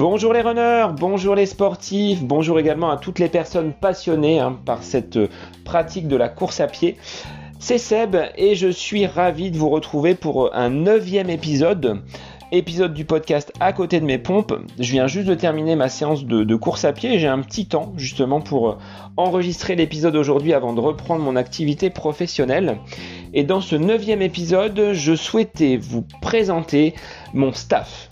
Bonjour les runners, bonjour les sportifs, bonjour également à toutes les personnes passionnées hein, par cette euh, pratique de la course à pied. C'est Seb et je suis ravi de vous retrouver pour un neuvième épisode épisode du podcast à côté de mes pompes. Je viens juste de terminer ma séance de, course à pied et j'ai un petit temps justement pour euh, enregistrer l'épisode aujourd'hui avant de reprendre mon activité professionnelle. Et dans ce neuvième épisode, je souhaitais vous présenter mon staff.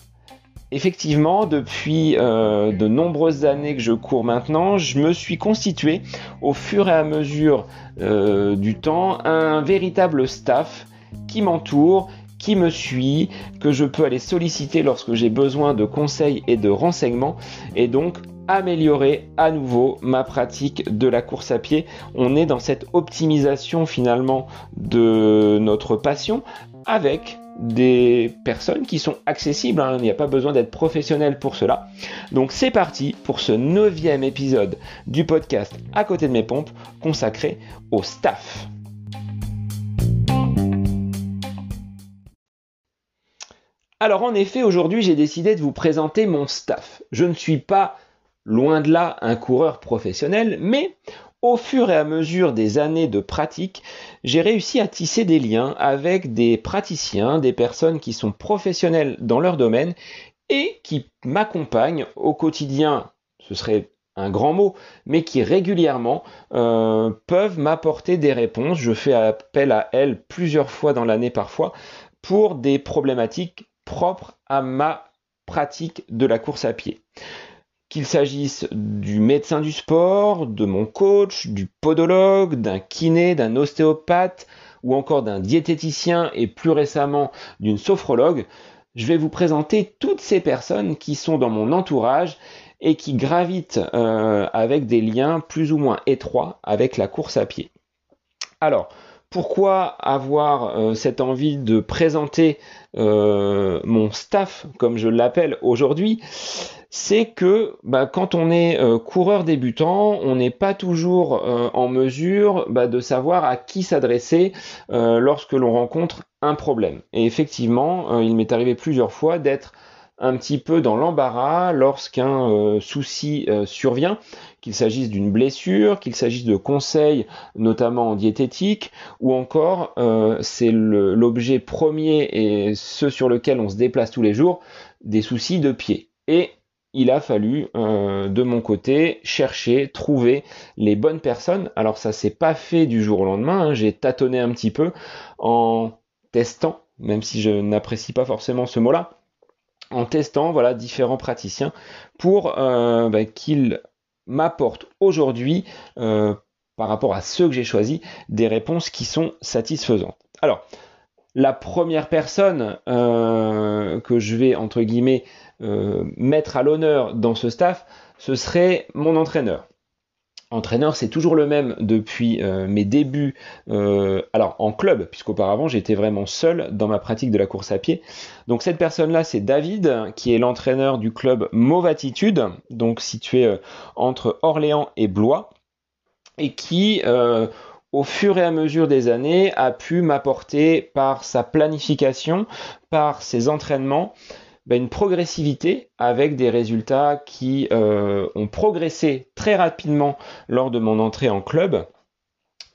Effectivement, depuis euh, de nombreuses années que je cours maintenant, je me suis constitué au fur et à mesure euh, du temps un véritable staff qui m'entoure, qui me suit, que je peux aller solliciter lorsque j'ai besoin de conseils et de renseignements, et donc améliorer à nouveau ma pratique de la course à pied. On est dans cette optimisation finalement de notre passion avec des personnes qui sont accessibles, hein. il n'y a pas besoin d'être professionnel pour cela. Donc c'est parti pour ce neuvième épisode du podcast À côté de mes pompes consacré au staff. Alors en effet, aujourd'hui j'ai décidé de vous présenter mon staff. Je ne suis pas loin de là un coureur professionnel, mais au fur et à mesure des années de pratique, j'ai réussi à tisser des liens avec des praticiens, des personnes qui sont professionnelles dans leur domaine et qui m'accompagnent au quotidien. Ce serait un grand mot, mais qui régulièrement euh, peuvent m'apporter des réponses. Je fais appel à elles plusieurs fois dans l'année parfois pour des problématiques propres à ma pratique de la course à pied qu'il s'agisse du médecin du sport, de mon coach, du podologue, d'un kiné, d'un ostéopathe ou encore d'un diététicien et plus récemment d'une sophrologue, je vais vous présenter toutes ces personnes qui sont dans mon entourage et qui gravitent euh, avec des liens plus ou moins étroits avec la course à pied. Alors, pourquoi avoir euh, cette envie de présenter euh, mon staff, comme je l'appelle aujourd'hui c'est que bah, quand on est euh, coureur débutant, on n'est pas toujours en mesure bah, de savoir à qui s'adresser lorsque l'on rencontre un problème. Et effectivement, il m'est arrivé plusieurs fois d'être un petit peu dans l'embarras lorsqu'un souci survient, qu'il s'agisse d'une blessure, qu'il s'agisse de conseils, notamment en diététique, ou encore c'est l'objet premier et ce sur lequel on se déplace tous les jours, des soucis de pied. Et il a fallu euh, de mon côté chercher, trouver les bonnes personnes. Alors ça s'est pas fait du jour au lendemain, hein. j'ai tâtonné un petit peu en testant, même si je n'apprécie pas forcément ce mot-là, en testant voilà différents praticiens pour euh, bah, qu'ils m'apportent aujourd'hui euh, par rapport à ceux que j'ai choisis des réponses qui sont satisfaisantes. Alors la première personne que je vais entre guillemets euh, mettre à l'honneur dans ce staff, ce serait mon entraîneur. Entraîneur, c'est toujours le même depuis euh, mes débuts, euh, alors en club, puisqu'auparavant j'étais vraiment seul dans ma pratique de la course à pied. Donc cette personne-là, c'est David, qui est l'entraîneur du club Mauvatitude, donc situé entre Orléans et Blois, et qui, au fur et à mesure des années, a pu m'apporter par sa planification, par ses entraînements, bah, une progressivité avec des résultats qui euh, ont progressé très rapidement lors de mon entrée en club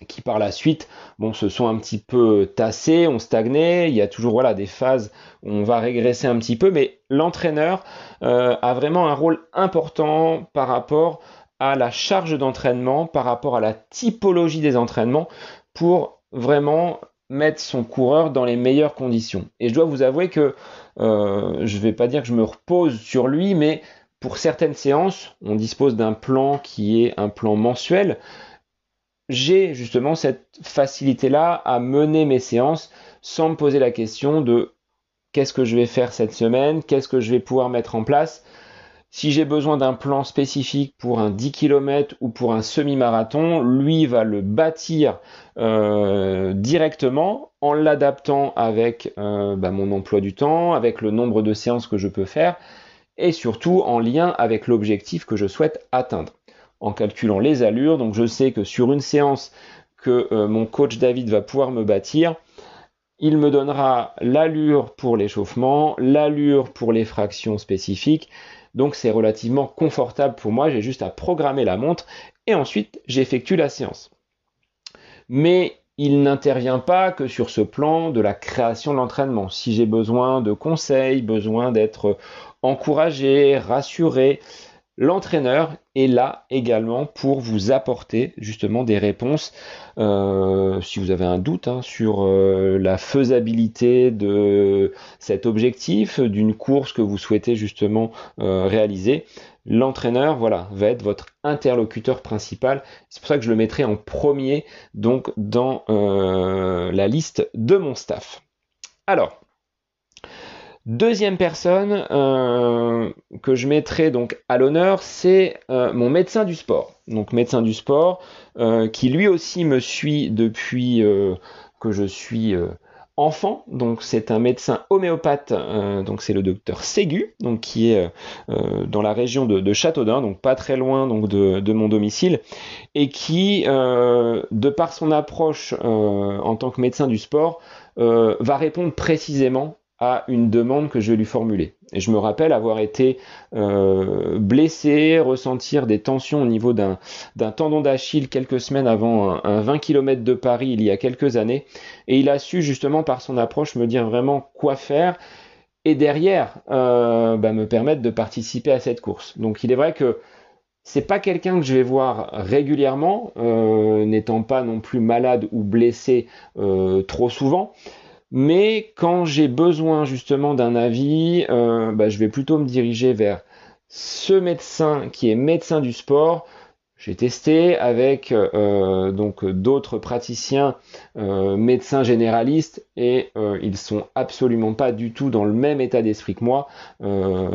qui par la suite bon, se sont un petit peu tassés, ont stagné, il y a toujours voilà, des phases où on va régresser un petit peu, mais l'entraîneur euh, a vraiment un rôle important par rapport à la charge d'entraînement, par rapport à la typologie des entraînements, pour vraiment mettre son coureur dans les meilleures conditions. Et je dois vous avouer que euh, je ne vais pas dire que je me repose sur lui, mais pour certaines séances, on dispose d'un plan qui est un plan mensuel. J'ai justement cette facilité-là à mener mes séances sans me poser la question de qu'est-ce que je vais faire cette semaine, qu'est-ce que je vais pouvoir mettre en place. Si j'ai besoin d'un plan spécifique pour un 10 km ou pour un semi-marathon, lui va le bâtir euh, directement en l'adaptant avec euh, bah, mon emploi du temps, avec le nombre de séances que je peux faire et surtout en lien avec l'objectif que je souhaite atteindre. En calculant les allures, donc je sais que sur une séance que euh, mon coach David va pouvoir me bâtir, il me donnera l'allure pour l'échauffement, l'allure pour les fractions spécifiques. Donc c'est relativement confortable pour moi, j'ai juste à programmer la montre et ensuite j'effectue la séance. Mais il n'intervient pas que sur ce plan de la création de l'entraînement. Si j'ai besoin de conseils, besoin d'être encouragé, rassuré, L'entraîneur est là également pour vous apporter justement des réponses euh, si vous avez un doute hein, sur euh, la faisabilité de cet objectif, d'une course que vous souhaitez justement euh, réaliser. L'entraîneur, voilà, va être votre interlocuteur principal. C'est pour ça que je le mettrai en premier donc dans la liste de mon staff. Alors, Deuxième personne euh, que je mettrai donc à l'honneur, c'est euh, mon médecin du sport. Donc médecin du sport, euh, qui lui aussi me suit depuis que je suis enfant. Donc c'est un médecin homéopathe, donc c'est le docteur Ségu, donc qui est dans la région de, Châteaudun, donc pas très loin donc de, de mon domicile, et qui, de par son approche en tant que médecin du sport, va répondre précisément à une demande que je lui formuler. Et je me rappelle avoir été euh, blessé, ressentir des tensions au niveau d'un tendon d'Achille quelques semaines avant un, 20 km de Paris il y a quelques années. Et il a su justement par son approche me dire vraiment quoi faire et derrière euh, bah, me permettre de participer à cette course. Donc il est vrai que c'est pas quelqu'un que je vais voir régulièrement, euh, n'étant pas non plus malade ou blessé trop souvent. Mais quand j'ai besoin justement d'un avis, euh, bah, je vais plutôt me diriger vers ce médecin qui est médecin du sport. J'ai testé avec euh, donc d'autres praticiens euh, médecins généralistes et ils sont absolument pas du tout dans le même état d'esprit que moi,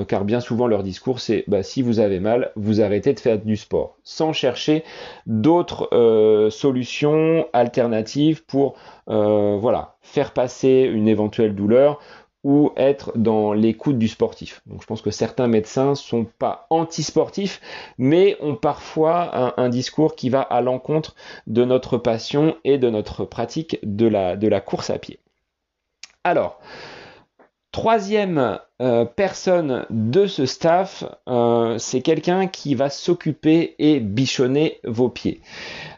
car bien souvent leur discours c'est bah, si vous avez mal, vous arrêtez de faire du sport, sans chercher d'autres solutions alternatives pour voilà faire passer une éventuelle douleur ou être dans l'écoute du sportif. Donc je pense que certains médecins sont pas anti-sportifs, mais ont parfois un, discours qui va à l'encontre de notre passion et de notre pratique de la, course à pied. Alors, troisième euh, personne de ce staff, euh, c'est quelqu'un qui va s'occuper et bichonner vos pieds.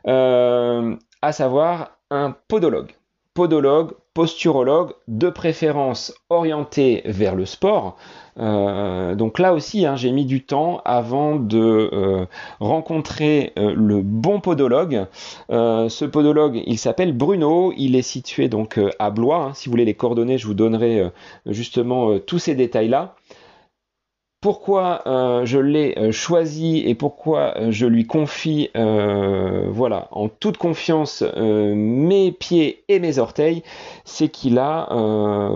Euh, à savoir un podologue podologue, posturologue, de préférence orienté vers le sport. Euh, donc là aussi, hein, j'ai mis du temps avant de euh, rencontrer euh, le bon podologue. ce podologue, il s'appelle Bruno. Il est situé donc à Blois. Hein. Si vous voulez les coordonnées, je vous donnerai justement tous ces détails-là pourquoi euh, je l'ai euh, choisi et pourquoi euh, je lui confie voilà en toute confiance mes pieds et mes orteils c'est qu'il a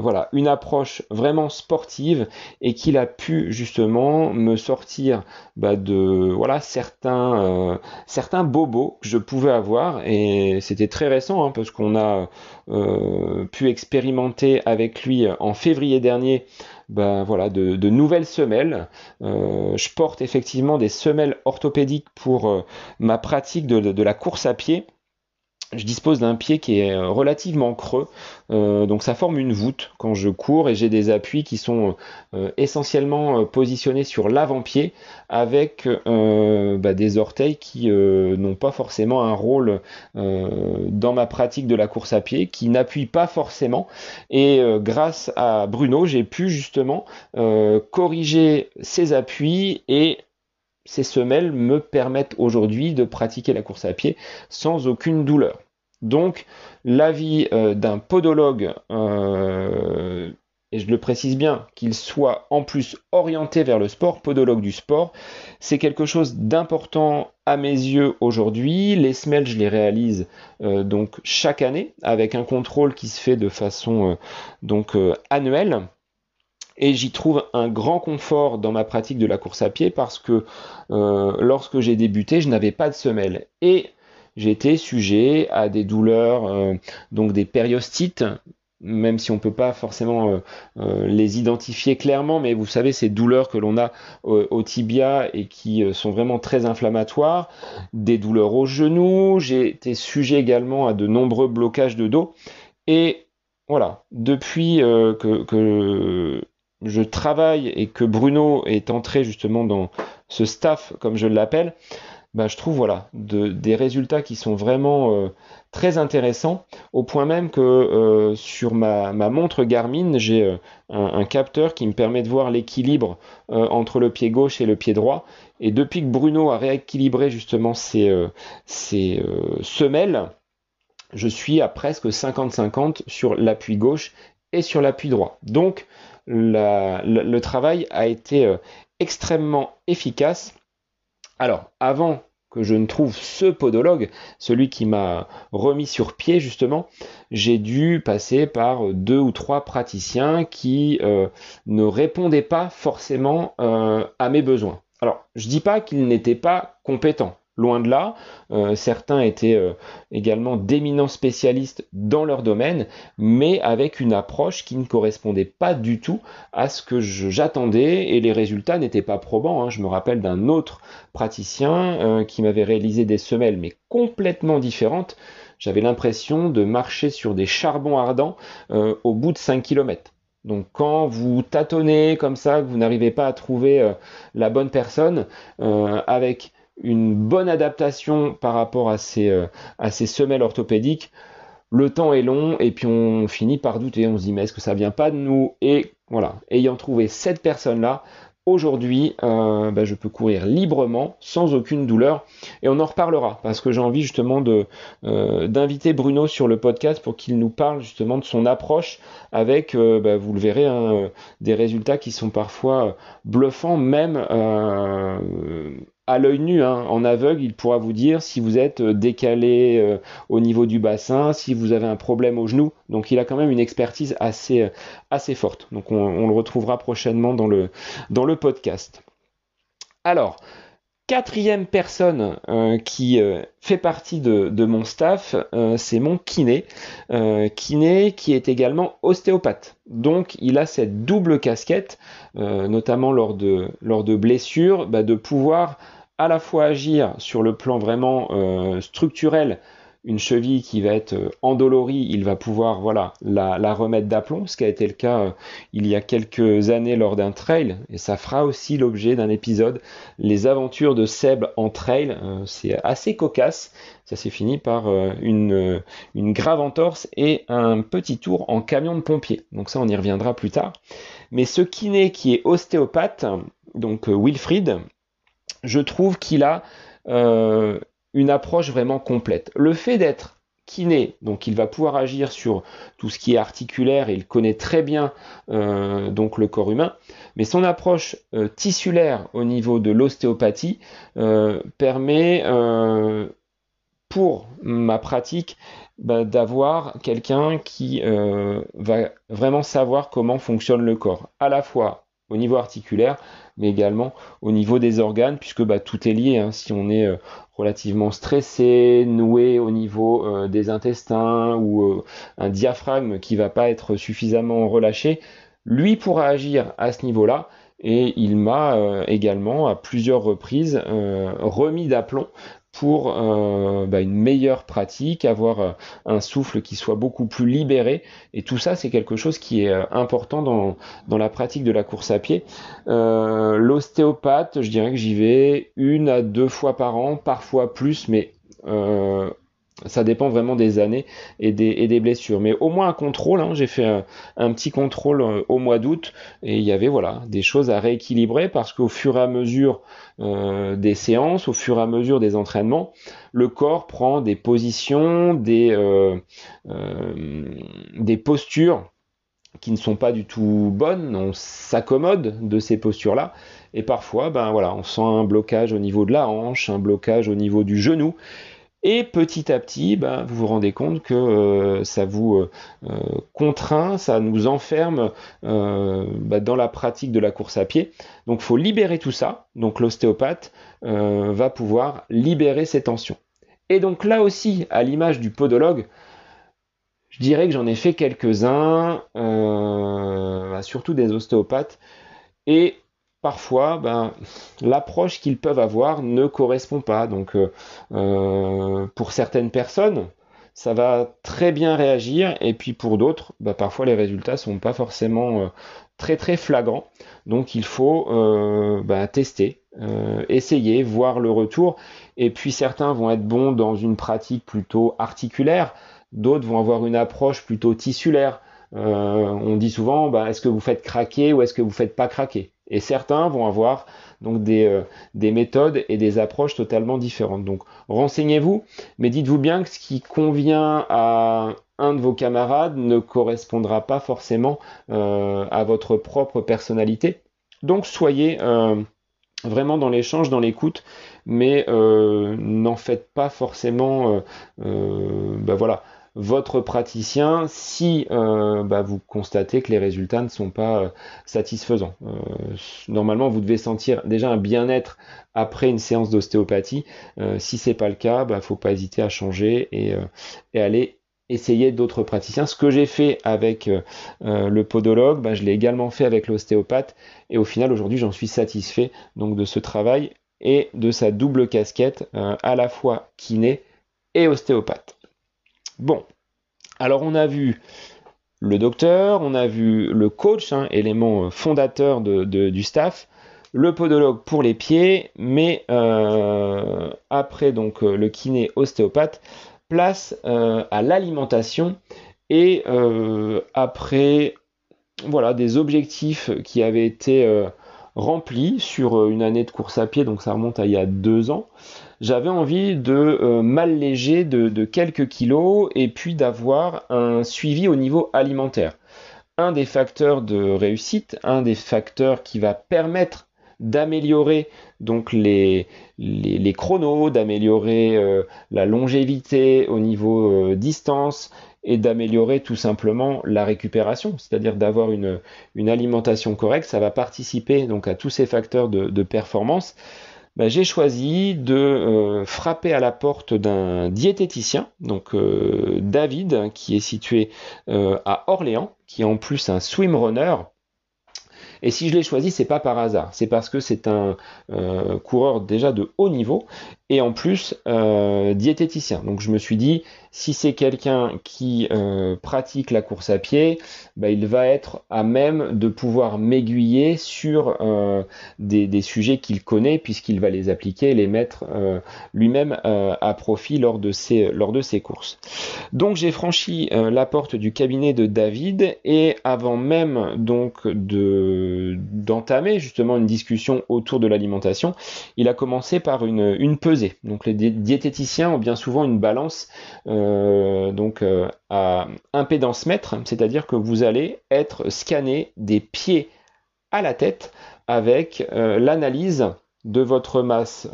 voilà une approche vraiment sportive et qu'il a pu justement me sortir bah, de voilà certains certains bobos que je pouvais avoir. Et c'était très récent hein, parce qu'on a pu expérimenter avec lui en février dernier ben, voilà, de, nouvelles semelles. Euh, je porte effectivement des semelles orthopédiques pour euh, ma pratique de, la course à pied je dispose d'un pied qui est euh, relativement creux, euh, donc ça forme une voûte quand je cours et j'ai des appuis qui sont euh, essentiellement positionnés sur l'avant-pied avec bah, des orteils qui n'ont pas forcément un rôle dans ma pratique de la course à pied, qui n'appuient pas forcément. Et grâce à Bruno, j'ai pu justement corriger ces appuis et ces semelles me permettent aujourd'hui de pratiquer la course à pied sans aucune douleur. Donc l'avis euh, d'un podologue, euh, et je le précise bien, qu'il soit en plus orienté vers le sport, podologue du sport, c'est quelque chose d'important à mes yeux aujourd'hui. Les semelles, je les réalise euh, donc chaque année avec un contrôle qui se fait de façon donc annuelle. Et j'y trouve un grand confort dans ma pratique de la course à pied parce que lorsque j'ai débuté, je n'avais pas de semelles. Et j'étais sujet à des douleurs, euh, donc des périostites, même si on ne peut pas forcément euh, euh, les identifier clairement, mais vous savez, ces douleurs que l'on a au tibia et qui sont vraiment très inflammatoires, des douleurs au genou, j'ai été sujet également à de nombreux blocages de dos, et voilà, depuis que, je travaille et que Bruno est entré justement dans ce staff, comme je l'appelle, bah, je trouve voilà des résultats qui sont vraiment très intéressants, au point même que sur ma, montre Garmin, j'ai un, capteur qui me permet de voir l'équilibre entre le pied gauche et le pied droit. Et depuis que Bruno a rééquilibré justement ses, semelles, je suis à presque 50-50 sur l'appui gauche et sur l'appui droit. Donc le travail a été euh, extrêmement efficace. Alors avant que je ne trouve ce podologue, celui qui m'a remis sur pied justement, j'ai dû passer par deux ou trois praticiens qui euh, ne répondaient pas forcément euh, à mes besoins. Alors, je dis pas qu'ils n'étaient pas compétents. Loin de là, euh, certains étaient euh, également d'éminents spécialistes dans leur domaine, mais avec une approche qui ne correspondait pas du tout à ce que j'attendais et les résultats n'étaient pas probants. Hein. Je me rappelle d'un autre praticien euh, qui m'avait réalisé des semelles, mais complètement différentes. J'avais l'impression de marcher sur des charbons ardents au bout de 5 km. Donc quand vous tâtonnez comme ça, que vous n'arrivez pas à trouver la bonne personne, avec une bonne adaptation par rapport à ces, euh, à ces semelles orthopédiques, le temps est long et puis on finit par douter, on se dit mais est-ce que ça vient pas de nous? Et voilà, ayant trouvé cette personne-là, aujourd'hui, euh, bah, je peux courir librement, sans aucune douleur. Et on en reparlera, parce que j'ai envie justement de euh, d'inviter Bruno sur le podcast pour qu'il nous parle justement de son approche avec, bah, vous le verrez, hein, des résultats qui sont parfois bluffants, même à l'œil nu, hein, en aveugle, il pourra vous dire si vous êtes euh, décalé euh, au niveau du bassin, si vous avez un problème au genou. Donc il a quand même une expertise assez, euh, assez forte. Donc on, le retrouvera prochainement dans le, dans le podcast. Alors, quatrième personne qui fait partie de, mon staff, c'est mon kiné. kiné qui est également ostéopathe. Donc il a cette double casquette, notamment lors de, blessures, bah, de pouvoir à la fois agir sur le plan vraiment euh, structurel, une cheville qui va être euh, endolorie, il va pouvoir voilà la, remettre d'aplomb, ce qui a été le cas euh, il y a quelques années lors d'un trail, et ça fera aussi l'objet d'un épisode, les aventures de Seb en trail, c'est assez cocasse, ça s'est fini par une, grave entorse et un petit tour en camion de pompier, donc ça on y reviendra plus tard. Mais ce kiné qui est ostéopathe, donc Wilfried, je trouve qu'il a euh, une approche vraiment complète. Le fait d'être kiné, donc il va pouvoir agir sur tout ce qui est articulaire et il connaît très bien euh, donc le corps humain, mais son approche euh, tissulaire au niveau de l'ostéopathie permet pour ma pratique bah, d'avoir quelqu'un qui va vraiment savoir comment fonctionne le corps, à la fois au niveau articulaire, mais également au niveau des organes, puisque bah, tout est lié. Hein. Si on est euh, relativement stressé, noué au niveau euh, des intestins ou euh, un diaphragme qui va pas être suffisamment relâché, lui pourra agir à ce niveau-là. Et il m'a également à plusieurs reprises remis d'aplomb pour euh, bah, une meilleure pratique, avoir euh, un souffle qui soit beaucoup plus libéré. Et tout ça, c'est quelque chose qui est euh, important dans, dans la pratique de la course à pied. L'ostéopathe, je dirais que j'y vais une à deux fois par an, parfois plus, mais ça dépend vraiment des années et des, blessures. Mais au moins un contrôle, hein. j'ai fait un, petit contrôle euh, au mois d'août et il y avait voilà des choses à rééquilibrer parce qu'au fur et à mesure euh, des séances, au fur et à mesure des entraînements, le corps prend des positions, des, euh, des postures qui ne sont pas du tout bonnes, on s'accommode de ces postures-là, et parfois, ben voilà, on sent un blocage au niveau de la hanche, un blocage au niveau du genou, et petit à petit, bah, vous vous rendez compte que euh, ça vous euh, euh, contraint, ça nous enferme bah, dans la pratique de la course à pied. Donc il faut libérer tout ça. Donc l'ostéopathe va pouvoir libérer ces tensions. Et donc là aussi, à l'image du podologue, je dirais que j'en ai fait quelques-uns, bah, surtout des ostéopathes. Parfois, ben, l'approche qu'ils peuvent avoir ne correspond pas. Donc, euh, euh, pour certaines personnes, ça va très bien réagir. Et puis pour d'autres, bah, parfois les résultats sont pas forcément euh, très très flagrants. Donc il faut bah, tester, essayer, voir le retour. Et puis certains vont être bons dans une pratique plutôt articulaire, d'autres vont avoir une approche plutôt tissulaire. on dit souvent, est-ce que vous faites craquer ou est-ce que vous faites pas craquer? Et certains vont avoir donc des, des, méthodes et des approches totalement différentes. Donc renseignez-vous, mais dites-vous bien que ce qui convient à un de vos camarades ne correspondra pas forcément euh, à votre propre personnalité. Donc soyez euh, vraiment dans l'échange, dans l'écoute, mais euh, n'en faites pas forcément, ben voilà, votre praticien si bah, vous constatez que les résultats ne sont pas satisfaisants. normalement, vous devez sentir déjà un bien-être après une séance d'ostéopathie. si c'est pas le cas, il bah, ne faut pas hésiter à changer et, et aller essayer d'autres praticiens. Ce que j'ai fait avec euh, euh, le podologue, bah, je l'ai également fait avec l'ostéopathe et au final aujourd'hui j'en suis satisfait donc de ce travail et de sa double casquette euh, à la fois kiné et ostéopathe. Bon, alors on a vu le docteur, on a vu le coach, hein, élément fondateur du staff, le podologue pour les pieds, mais après donc le kiné ostéopathe, place euh, à l'alimentation et euh, après voilà des objectifs qui avaient été euh, remplis sur une année de course à pied, donc ça remonte à il y a deux ans. J'avais envie de m'alléger de, quelques kilos et puis d'avoir un suivi au niveau alimentaire. Un des facteurs de réussite, un des facteurs qui va permettre d'améliorer donc les, chronos, d'améliorer euh, la longévité au niveau euh, distance et d'améliorer tout simplement la récupération, c'est-à-dire d'avoir une, alimentation correcte, ça va participer donc à tous ces facteurs de, performance. Bah, j'ai choisi de euh, frapper à la porte d'un diététicien, donc David, qui est situé à Orléans, qui est en plus un swimrunner, et si je l'ai choisi, c'est pas par hasard, c'est parce que c'est un euh, coureur déjà de haut niveau et en plus euh, diététicien. Donc je me suis dit, si c'est quelqu'un qui euh, pratique la course à pied, bah, il va être à même de pouvoir m'aiguiller sur euh, des, sujets qu'il connaît puisqu'il va les appliquer et les mettre lui-même à profit lors de ses, courses. Donc j'ai franchi la porte du cabinet de David et avant même donc de d'entamer justement une discussion autour de l'alimentation, il a commencé par une, pesée donc les diététiciens ont bien souvent une balance euh, donc euh, à impédance mètre, c'est-à-dire que vous allez être scanné des pieds à la tête avec euh, l'analyse de votre masse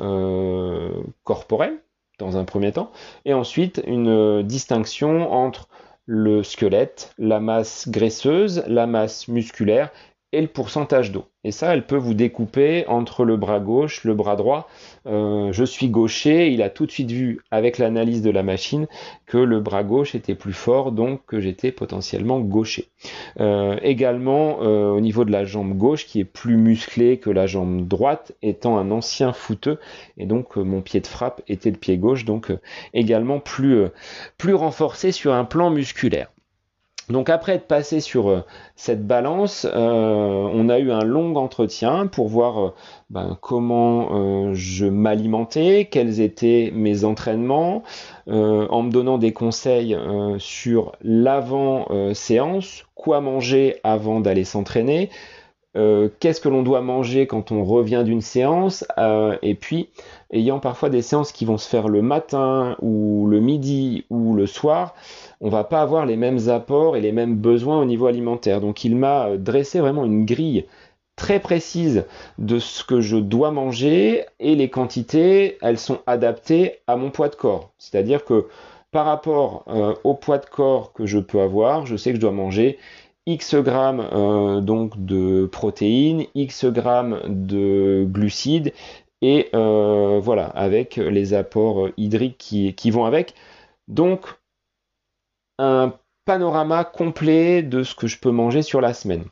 corporelle dans un premier temps, et ensuite une distinction entre le squelette, la masse graisseuse, la masse musculaire et le pourcentage d'eau. Et ça, elle peut vous découper entre le bras gauche, le bras droit. Euh, je suis gaucher, il a tout de suite vu avec l'analyse de la machine que le bras gauche était plus fort, donc que j'étais potentiellement gaucher. Euh, également euh, au niveau de la jambe gauche, qui est plus musclée que la jambe droite, étant un ancien footeux, et donc mon pied de frappe était le pied gauche, donc également plus, plus renforcé sur un plan musculaire. Donc après être passé sur euh, cette balance, euh, on a eu un long entretien pour voir euh, ben, comment je m'alimentais, quels étaient mes entraînements, en me donnant des conseils sur l'avant-séance, quoi manger avant d'aller s'entraîner, qu'est-ce que l'on doit manger quand on revient d'une séance, et puis ayant parfois des séances qui vont se faire le matin ou le midi ou le soir, on va pas avoir les mêmes apports et les mêmes besoins au niveau alimentaire. Donc il m'a euh, dressé vraiment une grille très précise de ce que je dois manger et les quantités, elles sont adaptées à mon poids de corps. C'est-à-dire que par rapport euh, au poids de corps que je peux avoir, je sais que je dois manger X grammes euh, donc de protéines, X grammes de glucides et voilà avec les apports hydriques qui, vont avec. Donc un panorama complet de ce que je peux manger sur la semaine.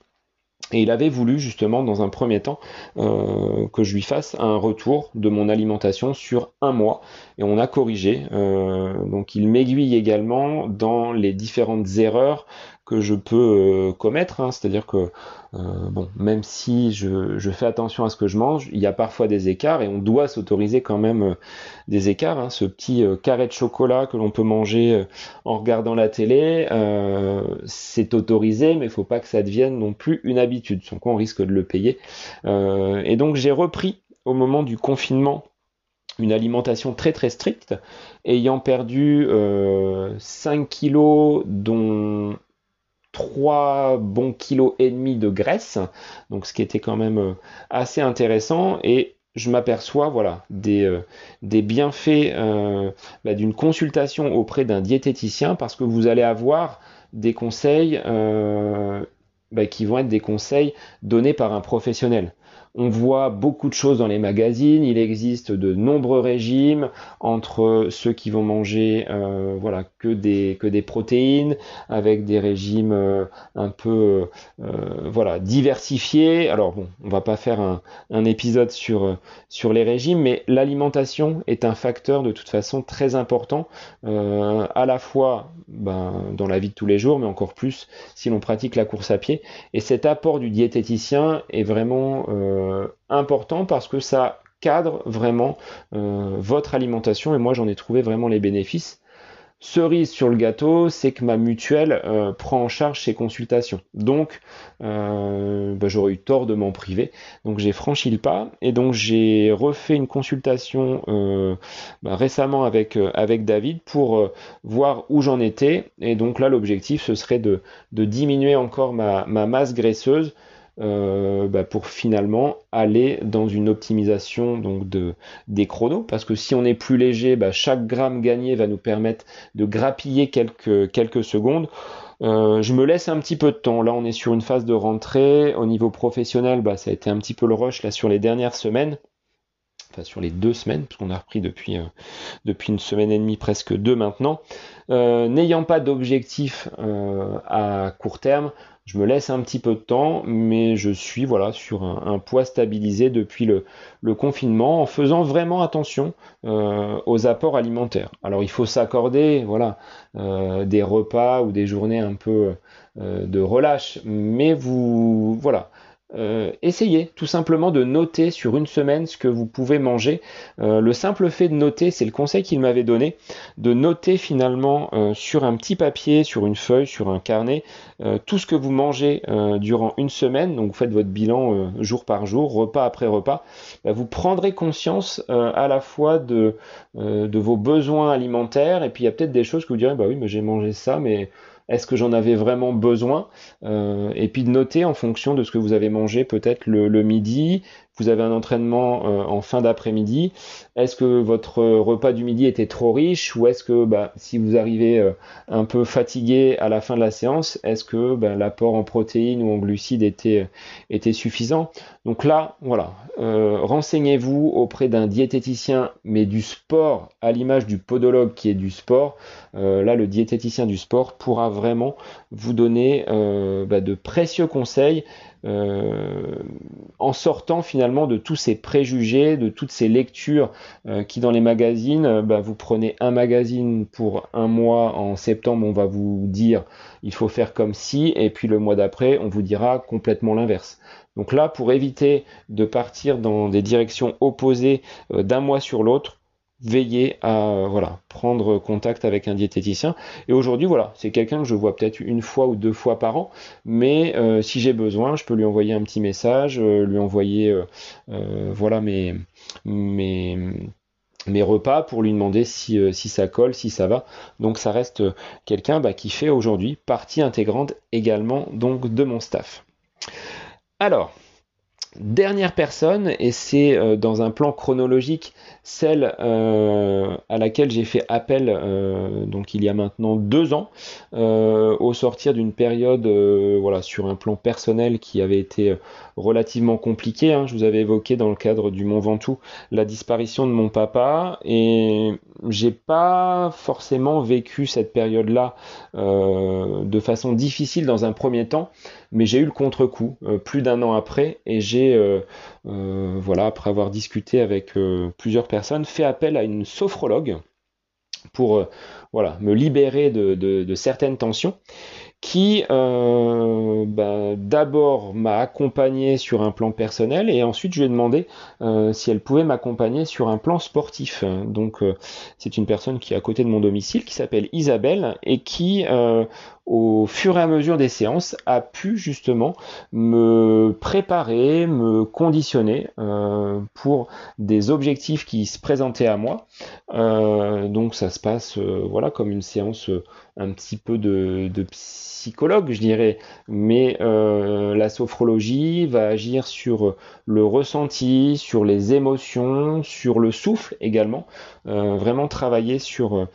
Et il avait voulu justement dans un premier temps euh, que je lui fasse un retour de mon alimentation sur un mois. Et on a corrigé. Euh, donc il m'aiguille également dans les différentes erreurs que je peux euh, commettre. Hein. C'est-à-dire que, euh, bon, même si je, fais attention à ce que je mange, il y a parfois des écarts et on doit s'autoriser quand même euh, des écarts. Hein. Ce petit carré de chocolat que l'on peut manger en regardant la télé, c'est autorisé, mais il faut pas que ça devienne non plus une habitude, sans quoi on risque de le payer. et donc j'ai repris au moment du confinement une alimentation très très stricte, ayant perdu 5 kilos dont 3 bons kilos et demi de graisse, donc ce qui était quand même euh, assez intéressant et je m'aperçois voilà des, euh, des bienfaits euh, bah, d'une consultation auprès d'un diététicien parce que vous allez avoir des conseils bah, qui vont être des conseils donnés par un professionnel. On voit beaucoup de choses dans les magazines. Il existe de nombreux régimes entre ceux qui vont manger euh, voilà que des protéines avec des régimes euh, un peu euh, voilà diversifiés. Alors bon, on va pas faire un, épisode sur les régimes, mais l'alimentation est un facteur de toute façon très important à la fois ben, dans la vie de tous les jours, mais encore plus si l'on pratique la course à pied. Et cet apport du diététicien est vraiment important parce que ça cadre vraiment euh, votre alimentation et moi j'en ai trouvé vraiment les bénéfices. Cerise sur le gâteau, c'est que ma mutuelle euh, prend en charge ces consultations. Donc, bah, j'aurais eu tort de m'en priver. Donc, j'ai franchi le pas et donc j'ai refait une consultation bah, récemment avec, avec David pour voir où j'en étais. Et donc là, l'objectif, ce serait de, diminuer encore ma masse graisseuse euh, bah, pour finalement aller dans une optimisation donc de, des chronos parce que si on est plus léger bah, chaque gramme gagné va nous permettre de grappiller quelques, quelques secondes euh, je me laisse un petit peu de temps. Là, on est sur une phase de rentrée. Au niveau professionnel, bah, ça a été un petit peu le rush là sur les dernières semaines. Enfin, sur les deux semaines, puisqu'on a repris depuis, euh, depuis une semaine et demie, presque deux maintenant. N'ayant pas d'objectif à court terme, je me laisse un petit peu de temps, mais je suis voilà sur un, poids stabilisé depuis le, confinement en faisant vraiment attention euh, aux apports alimentaires. Alors il faut s'accorder voilà euh, des repas ou des journées un peu euh, de relâche, mais vous voilà euh, essayez tout simplement de noter sur une semaine ce que vous pouvez manger. Euh, le simple fait de noter, c'est le conseil qu'il m'avait donné, de noter finalement euh, sur un petit papier, sur une feuille, sur un carnet, tout ce que vous mangez durant une semaine. Donc vous faites votre bilan jour par jour, repas après repas. Bah, vous prendrez conscience à la fois de, de vos besoins alimentaires et puis il y a peut-être des choses que vous direz, bah oui, mais j'ai mangé ça, mais est-ce que j'en avais vraiment besoin? Euh, Et puis de noter en fonction de ce que vous avez mangé peut-être le, midi, vous avez un entraînement euh, en fin d'après-midi, est-ce que votre repas du midi était trop riche ou est-ce que bah, si vous arrivez euh, un peu fatigué à la fin de la séance, est-ce que bah, l'apport en protéines ou en glucides était, était suffisant? Donc là, voilà, renseignez-vous auprès d'un diététicien, mais du sport, à l'image du podologue qui est du sport. là, le diététicien du sport pourra vraiment vous donner euh, bah, de précieux conseils euh, en sortant finalement de tous ces préjugés, de toutes ces lectures euh, qui dans les magazines, bah, vous prenez un magazine pour un mois en septembre, on va vous dire il faut faire comme si, et puis le mois d'après, on vous dira complètement l'inverse. Donc là, pour éviter de partir dans des directions opposées d'un mois sur l'autre, veiller à voilà prendre contact avec un diététicien et aujourd'hui voilà c'est quelqu'un que je vois peut-être une fois ou deux fois par an mais euh, si j'ai besoin je peux lui envoyer un petit message euh, lui envoyer euh, voilà mes, repas pour lui demander si, ça colle, si ça va. Donc ça reste quelqu'un bah, qui fait aujourd'hui partie intégrante également de mon staff. Alors, Dernière personne, et c'est euh, dans un plan chronologique celle euh, à laquelle j'ai fait appel euh, donc il y a maintenant deux ans, au sortir d'une période voilà, sur un plan personnel qui avait été relativement compliqué. Hein. Je vous avais évoqué dans le cadre du Mont Ventoux la disparition de mon papa et j'ai pas forcément vécu cette période-là de façon difficile dans un premier temps. Mais j'ai eu le contre-coup plus d'un an après et j'ai, voilà, après avoir discuté avec plusieurs personnes, fait appel à une sophrologue pour voilà, me libérer de certaines tensions qui euh, bah, d'abord m'a accompagné sur un plan personnel et ensuite je lui ai demandé euh, si elle pouvait m'accompagner sur un plan sportif. Donc euh, c'est une personne qui est à côté de mon domicile qui s'appelle Isabelle et qui au fur et à mesure des séances, a pu justement me préparer, me conditionner euh, pour des objectifs qui se présentaient à moi. Euh, donc ça se passe euh, voilà comme une séance un petit peu de, de psychologue, je dirais, mais la sophrologie va agir sur le ressenti, sur les émotions, sur le souffle également, vraiment travailler sur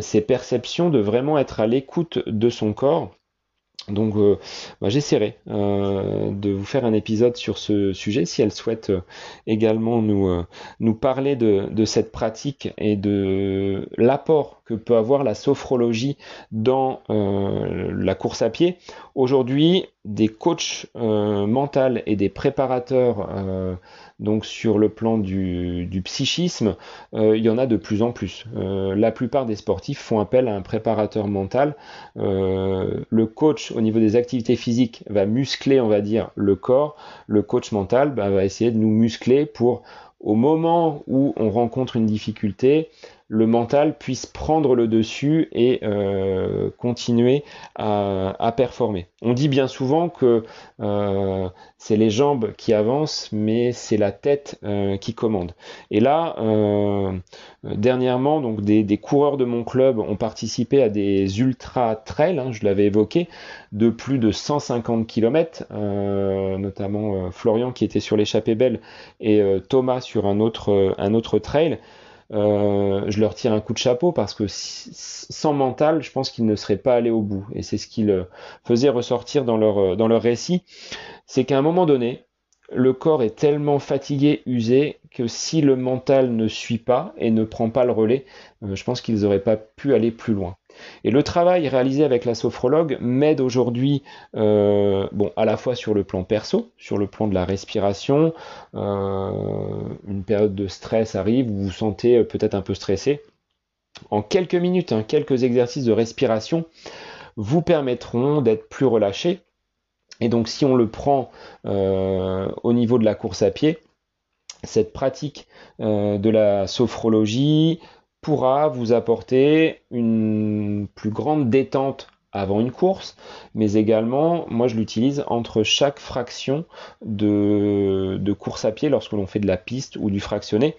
ces perceptions, de vraiment être à l'écoute de son corps. Donc euh, bah, j'essaierai euh, de vous faire un épisode sur ce sujet si elle souhaite euh, également nous, nous parler de, de, cette pratique et de l'apport que peut avoir la sophrologie dans la course à pied. Aujourd'hui, des coachs mentaux et des préparateurs donc sur le plan du, psychisme, euh, il y en a de plus en plus. Euh, la plupart des sportifs font appel à un préparateur mental. Euh, le coach au niveau des activités physiques va muscler, on va dire, le corps. Le coach mental bah, va essayer de nous muscler pour au moment où on rencontre une difficulté, le mental puisse prendre le dessus et euh, continuer à, performer. On dit bien souvent que euh, c'est les jambes qui avancent, mais c'est la tête euh, qui commande. Et là, dernièrement, donc des, coureurs de mon club ont participé à des ultra trails, hein, je l'avais évoqué, de plus de 150 km, notamment Florian qui était sur l'échappée belle et Thomas sur un autre, un autre trail. Euh, je leur tire un coup de chapeau parce que sans mental, je pense qu'ils ne seraient pas allés au bout. Et c'est ce qu'ils euh, faisaient ressortir dans leur, euh, dans leur récit. C'est qu'à un moment donné, le corps est tellement fatigué, usé, que si le mental ne suit pas et ne prend pas le relais, je pense qu'ils n'auraient pas pu aller plus loin. Et le travail réalisé avec la sophrologue m'aide aujourd'hui, euh, à la fois sur le plan perso, sur le plan de la respiration. Euh, une période de stress arrive, vous vous sentez euh, peut-être un peu stressé. En quelques minutes, hein, quelques exercices de respiration vous permettront d'être plus relâché. Et donc, si on le prend au niveau de la course à pied, cette pratique de la sophrologie, pourra vous apporter une plus grande détente avant une course, mais également, moi je l'utilise entre chaque fraction de, course à pied lorsque l'on fait de la piste ou du fractionné.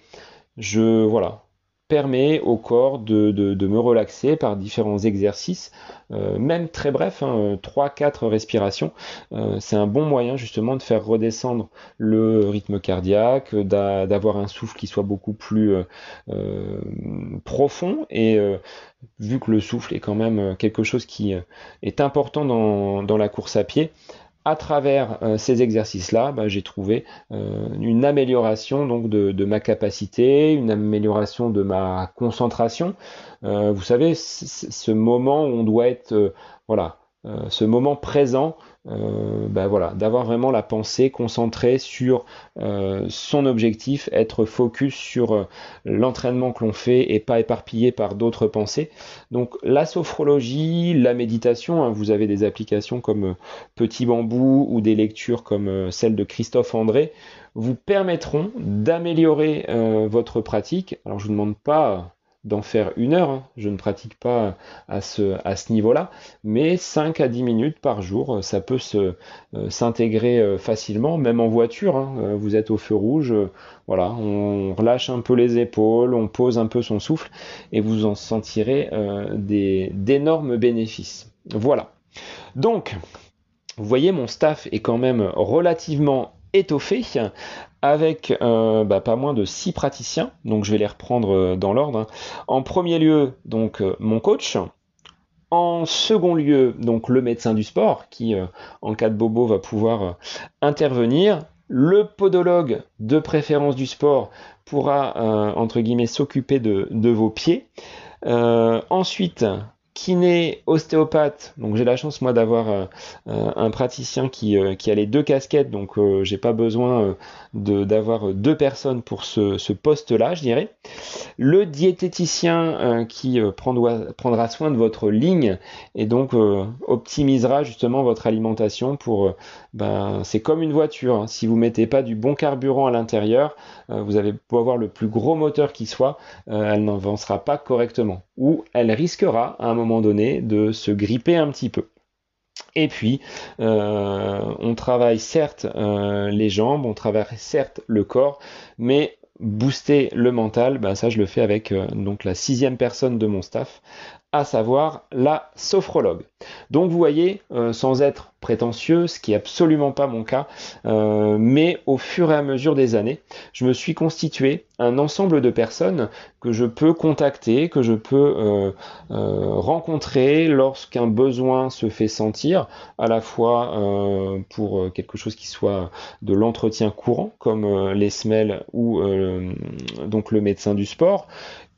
Je voilà, permet au corps de, me relaxer par différents exercices, euh, même très brefs, 3-4 hein, respirations. Euh, c'est un bon moyen justement de faire redescendre le rythme cardiaque, d'avoir un souffle qui soit beaucoup plus euh, profond et vu que le souffle est quand même quelque chose qui est important dans la course à pied, à travers euh, ces exercices-là, bah, j'ai trouvé euh, une amélioration donc de, ma capacité, une amélioration de ma concentration. Euh, vous savez, ce moment où on doit être, voilà, ce moment présent euh, ben voilà, d'avoir vraiment la pensée concentrée sur euh, son objectif, être focus sur euh, l'entraînement que l'on fait et pas éparpillé par d'autres pensées. Donc la sophrologie, la méditation, hein, vous avez des applications comme Petit Bambou ou des lectures comme celle de Christophe André vous permettront d'améliorer votre pratique. Alors je vous demande pas d'en faire une heure. Hein. Je ne pratique pas à ce, niveau-là, mais 5 à 10 minutes par jour, ça peut euh, s'intégrer euh, facilement, même en voiture. Hein. Euh, vous êtes au feu rouge, voilà, on relâche un peu les épaules, on pose un peu son souffle, et vous en sentirez d'énormes bénéfices. Voilà. Donc, vous voyez, mon staff est quand même relativement étoffé avec euh, bah, pas moins de 6 praticiens, donc je vais les reprendre euh, dans l'ordre. Hein. En premier lieu, donc euh, mon coach. En second lieu, donc le médecin du sport qui, en cas de bobo, va pouvoir intervenir. Le podologue de préférence du sport pourra, entre guillemets, s'occuper de, de, vos pieds. ensuite, kiné, ostéopathe. Donc j'ai la chance moi d'avoir euh, euh, un praticien qui, euh, qui, a les deux casquettes, donc j'ai pas besoin d'avoir deux personnes pour ce, poste-là, je dirais. Le diététicien qui prendra, soin de votre ligne et donc optimisera justement votre alimentation pour ben, c'est comme une voiture. Hein. Si vous mettez pas du bon carburant à l'intérieur, vous avez beau avoir le plus gros moteur qui soit, elle n'avancera pas correctement ou elle risquera à un moment donné de se gripper un petit peu. Et puis, euh, on travaille certes euh, les jambes, on travaille certes le corps, mais booster le mental, ben ça je le fais avec euh, donc la sixième personne de mon staff, à savoir la sophrologue. Donc vous voyez, euh, sans être prétentieux, ce qui est absolument pas mon cas, euh, mais au fur et à mesure des années, je me suis constitué un ensemble de personnes que je peux contacter, que je peux euh, rencontrer lorsqu'un besoin se fait sentir, à la fois pour quelque chose qui soit de l'entretien courant, comme les semelles ou donc le médecin du sport,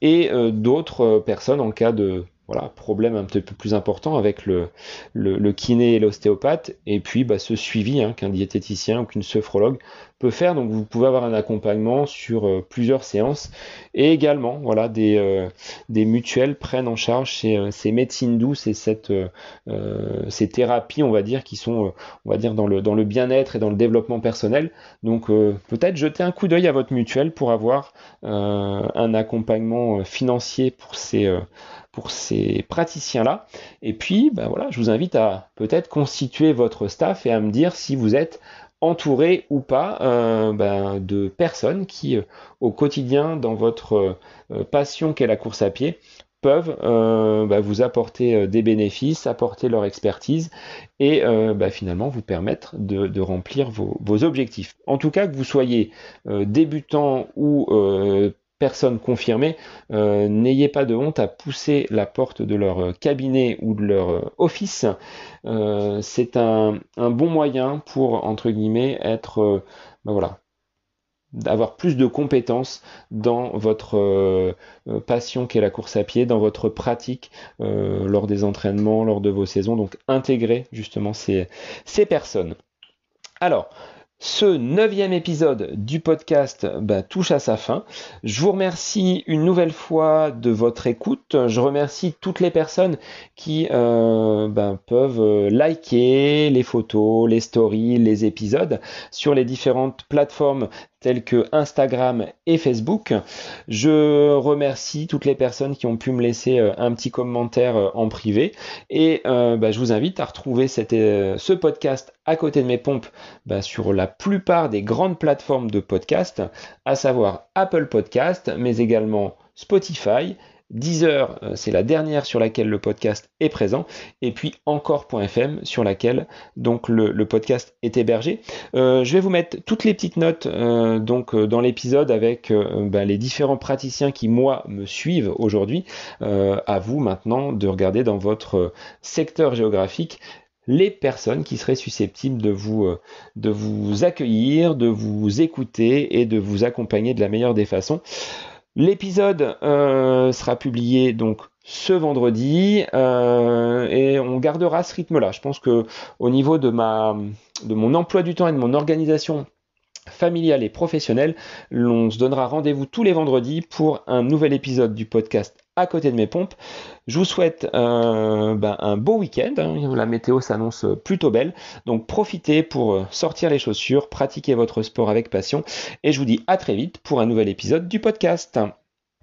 et d'autres personnes en cas de voilà, problème un petit peu plus important avec le, le, kiné et l'ostéopathe, et puis bah, ce suivi hein, qu'un diététicien ou qu'une sophrologue peut faire. Donc vous pouvez avoir un accompagnement sur euh, plusieurs séances, et également voilà des, euh, des mutuelles prennent en charge ces, euh, ces médecines douces et cette, ces thérapies, on va dire, qui sont, on va dire, dans le, dans le bien-être et dans le développement personnel. Donc peut-être jeter un coup d'œil à votre mutuelle pour avoir un accompagnement financier pour ces pour ces praticiens-là. Et puis, ben voilà, je vous invite à peut-être constituer votre staff et à me dire si vous êtes entouré ou pas euh, ben, de personnes qui, euh, au quotidien, dans votre euh, passion qu'est la course à pied, peuvent ben, vous apporter des bénéfices, apporter leur expertise et ben, finalement vous permettre de, remplir vos, vos, objectifs. En tout cas, que vous soyez débutant ou personne confirmée, euh, n'ayez pas de honte à pousser la porte de leur euh, cabinet ou de leur euh, office. c'est un, bon moyen pour, entre guillemets, être, ben voilà, d'avoir plus de compétences dans votre passion qu'est la course à pied, dans votre pratique lors des entraînements, lors de vos saisons. Donc intégrer justement ces, ces personnes. Alors, ce neuvième épisode du podcast bah, touche à sa fin. Je vous remercie une nouvelle fois de votre écoute. Je remercie toutes les personnes qui euh, bah, peuvent euh, liker les photos, les stories, les épisodes sur les différentes plateformes tels que Instagram et Facebook. Je remercie toutes les personnes qui ont pu me laisser euh, un petit commentaire euh, en privé et euh, bah, je vous invite à retrouver ce podcast à côté de mes pompes bah, sur la plupart des grandes plateformes de podcast, à savoir Apple Podcast, mais également Spotify, Deezer, euh, c'est la dernière sur laquelle le podcast est présent, et puis encore.fm sur laquelle donc le, podcast est hébergé. Euh, je vais vous mettre toutes les petites notes euh, donc dans l'épisode avec ben, les différents praticiens qui moi me suivent aujourd'hui. à vous maintenant de regarder dans votre secteur géographique les personnes qui seraient susceptibles de vous, de vous accueillir, de vous écouter et de vous accompagner de la meilleure des façons. L'épisode euh, sera publié donc ce vendredi euh, et on gardera ce rythme-là. Je pense que au niveau de ma de mon emploi du temps et de mon organisation familiale et professionnelle, on se donnera rendez-vous tous les vendredis pour un nouvel épisode du podcast à côté de mes pompes. Je vous souhaite euh, ben, un beau week-end. Hein. La météo s'annonce plutôt belle. Donc profitez pour sortir les chaussures, pratiquer votre sport avec passion. Et je vous dis à très vite pour un nouvel épisode du podcast.